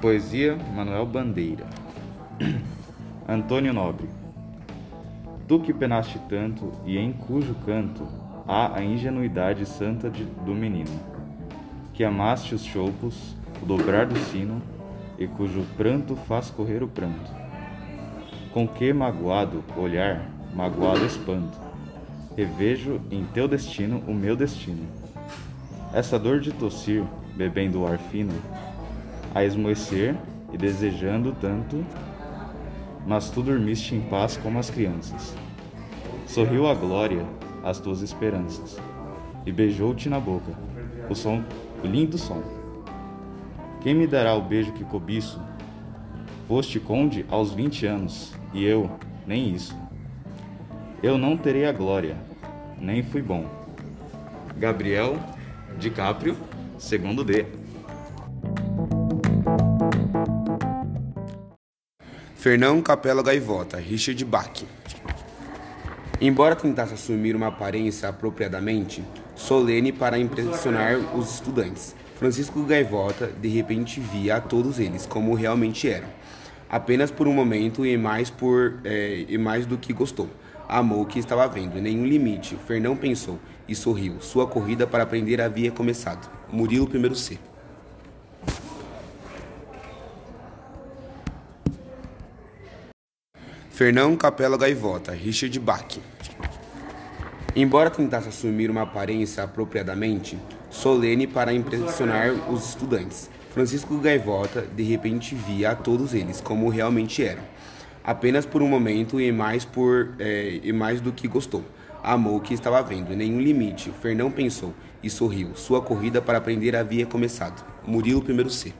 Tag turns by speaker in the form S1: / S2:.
S1: Poesia Manuel Bandeira Antônio Nobre Tu que penaste tanto e em cujo canto há a ingenuidade santa de, do menino, que amaste os choupos, o dobrar do sino e cujo pranto faz correr o pranto. Com que magoado olhar, magoado espanto, revejo em teu destino o meu destino. Essa dor de tossir, bebendo o ar fino, a esmoecer e desejando tanto, mas tu dormiste em paz como as crianças. Sorriu a glória às tuas esperanças e beijou-te na boca o som, o lindo som. Quem me dará o beijo que cobiço? Foste conde aos vinte anos e eu nem isso. Eu não terei a glória, nem fui bom. Gabriel DiCaprio, segundo D.
S2: Fernão Capela Gaivota, Richard Bach. Embora tentasse assumir uma aparência apropriadamente solene para impressionar os estudantes, Francisco Gaivota de repente via a todos eles como realmente eram, apenas por um momento e mais por é, e mais do que gostou. Amou o que estava vendo, nenhum limite. Fernão pensou e sorriu. Sua corrida para aprender havia começado. Murilo primeiro C. Fernão Capela Gaivota, Richard Bach. Embora tentasse assumir uma aparência apropriadamente solene para impressionar os estudantes, Francisco Gaivota de repente via a todos eles como realmente eram, apenas por um momento e mais por é, e mais do que gostou. Amou o que estava vendo, nenhum limite. Fernão pensou e sorriu. Sua corrida para aprender havia começado. Murilo primeiro C.